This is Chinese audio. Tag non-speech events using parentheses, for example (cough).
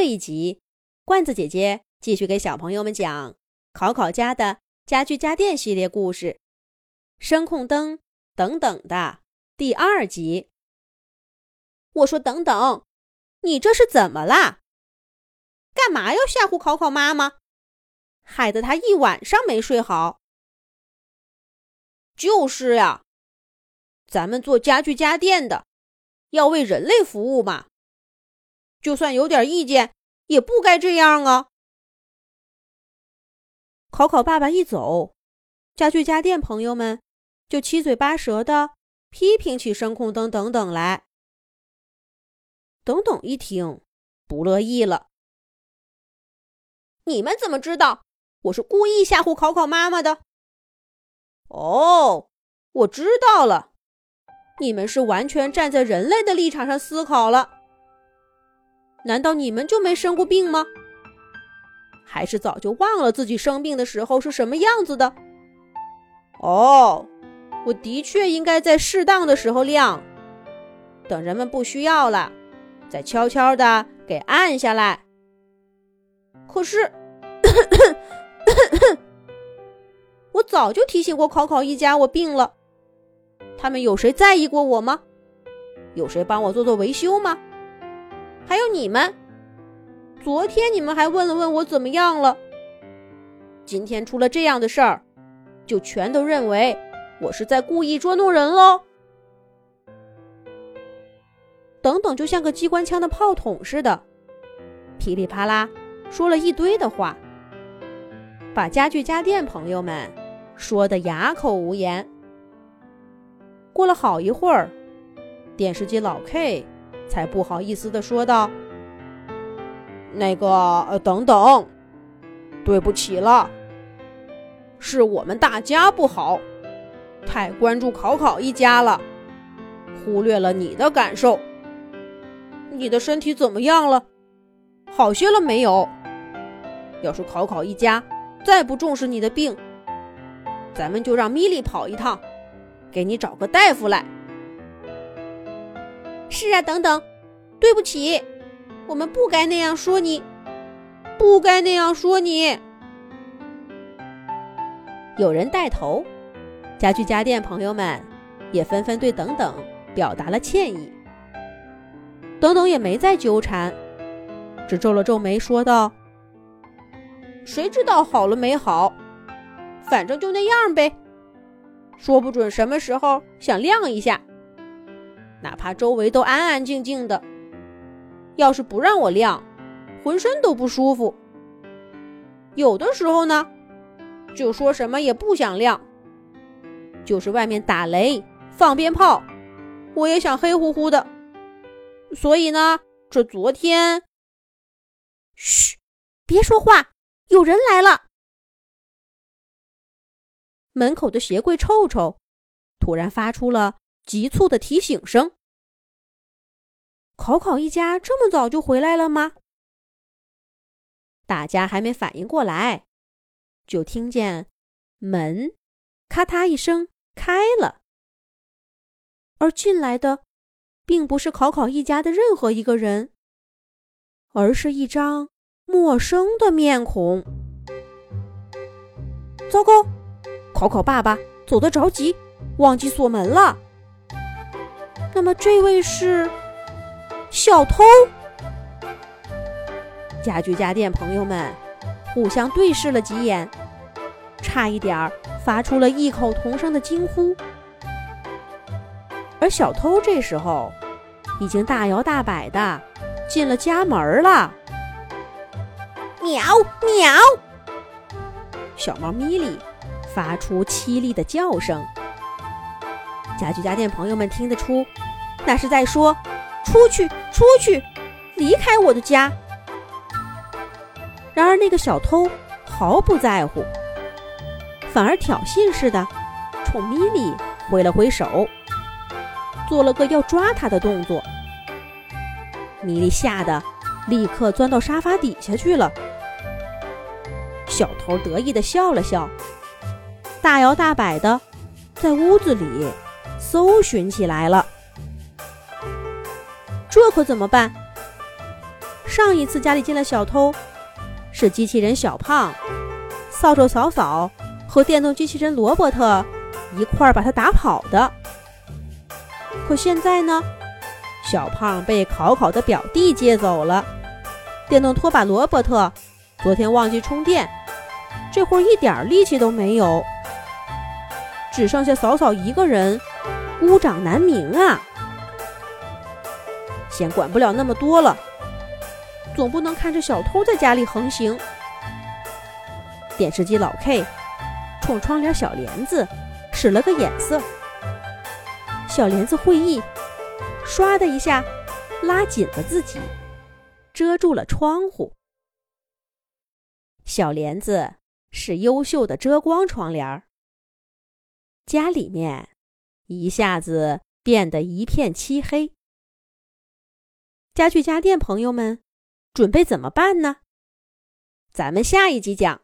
这一集，罐子姐姐继续给小朋友们讲考考家的家具家电系列故事《声控灯等等》的第二集。我说：“等等，你这是怎么啦？干嘛要吓唬考考妈妈，害得她一晚上没睡好？”就是呀，咱们做家具家电的，要为人类服务嘛。就算有点意见，也不该这样啊！考考爸爸一走，家具家电朋友们就七嘴八舌的批评起声控灯等等来。等等一听，不乐意了：“你们怎么知道我是故意吓唬考考妈妈的？”哦，我知道了，你们是完全站在人类的立场上思考了。难道你们就没生过病吗？还是早就忘了自己生病的时候是什么样子的？哦，我的确应该在适当的时候亮，等人们不需要了，再悄悄的给按下来。可是，(coughs) (coughs) 我早就提醒过考考一家我病了，他们有谁在意过我吗？有谁帮我做做维修吗？还有你们，昨天你们还问了问我怎么样了。今天出了这样的事儿，就全都认为我是在故意捉弄人喽。等等，就像个机关枪的炮筒似的，噼里啪啦说了一堆的话，把家具家电朋友们说的哑口无言。过了好一会儿，电视机老 K。才不好意思的说道：“那个，呃，等等，对不起了，是我们大家不好，太关注考考一家了，忽略了你的感受。你的身体怎么样了？好些了没有？要是考考一家再不重视你的病，咱们就让米莉跑一趟，给你找个大夫来。”是啊，等等，对不起，我们不该那样说你，不该那样说你。有人带头，家具家电朋友们也纷纷对等等表达了歉意。等等也没再纠缠，只皱了皱眉，说道：“谁知道好了没好？反正就那样呗，说不准什么时候想亮一下。”哪怕周围都安安静静的，要是不让我亮，浑身都不舒服。有的时候呢，就说什么也不想亮，就是外面打雷、放鞭炮，我也想黑乎乎的。所以呢，这昨天，嘘，别说话，有人来了。门口的鞋柜臭臭突然发出了。急促的提醒声。考考一家这么早就回来了吗？大家还没反应过来，就听见门咔嗒一声开了，而进来的并不是考考一家的任何一个人，而是一张陌生的面孔。糟糕，考考爸爸走得着急，忘记锁门了。那么这位是小偷？家具家电朋友们互相对视了几眼，差一点儿发出了异口同声的惊呼。而小偷这时候已经大摇大摆的进了家门了。喵喵！小猫咪咪发出凄厉的叫声。家具家电朋友们听得出，那是在说：“出去，出去，离开我的家。”然而那个小偷毫不在乎，反而挑衅似的冲米莉挥了挥手，做了个要抓他的动作。米莉吓得立刻钻到沙发底下去了。小偷得意的笑了笑，大摇大摆的在屋子里。搜寻起来了，这可怎么办？上一次家里进了小偷，是机器人小胖、扫帚扫扫和电动机器人罗伯特一块儿把他打跑的。可现在呢，小胖被考考的表弟接走了，电动拖把罗伯特昨天忘记充电，这会儿一点力气都没有，只剩下嫂嫂一个人，孤掌难鸣啊！先管不了那么多了，总不能看着小偷在家里横行。电视机老 K 冲窗帘小帘子使了个眼色，小帘子会意，唰的一下拉紧了自己，遮住了窗户。小帘子是优秀的遮光窗帘儿家里面一下子变得一片漆黑。家具家电朋友们，准备怎么办呢？咱们下一集讲。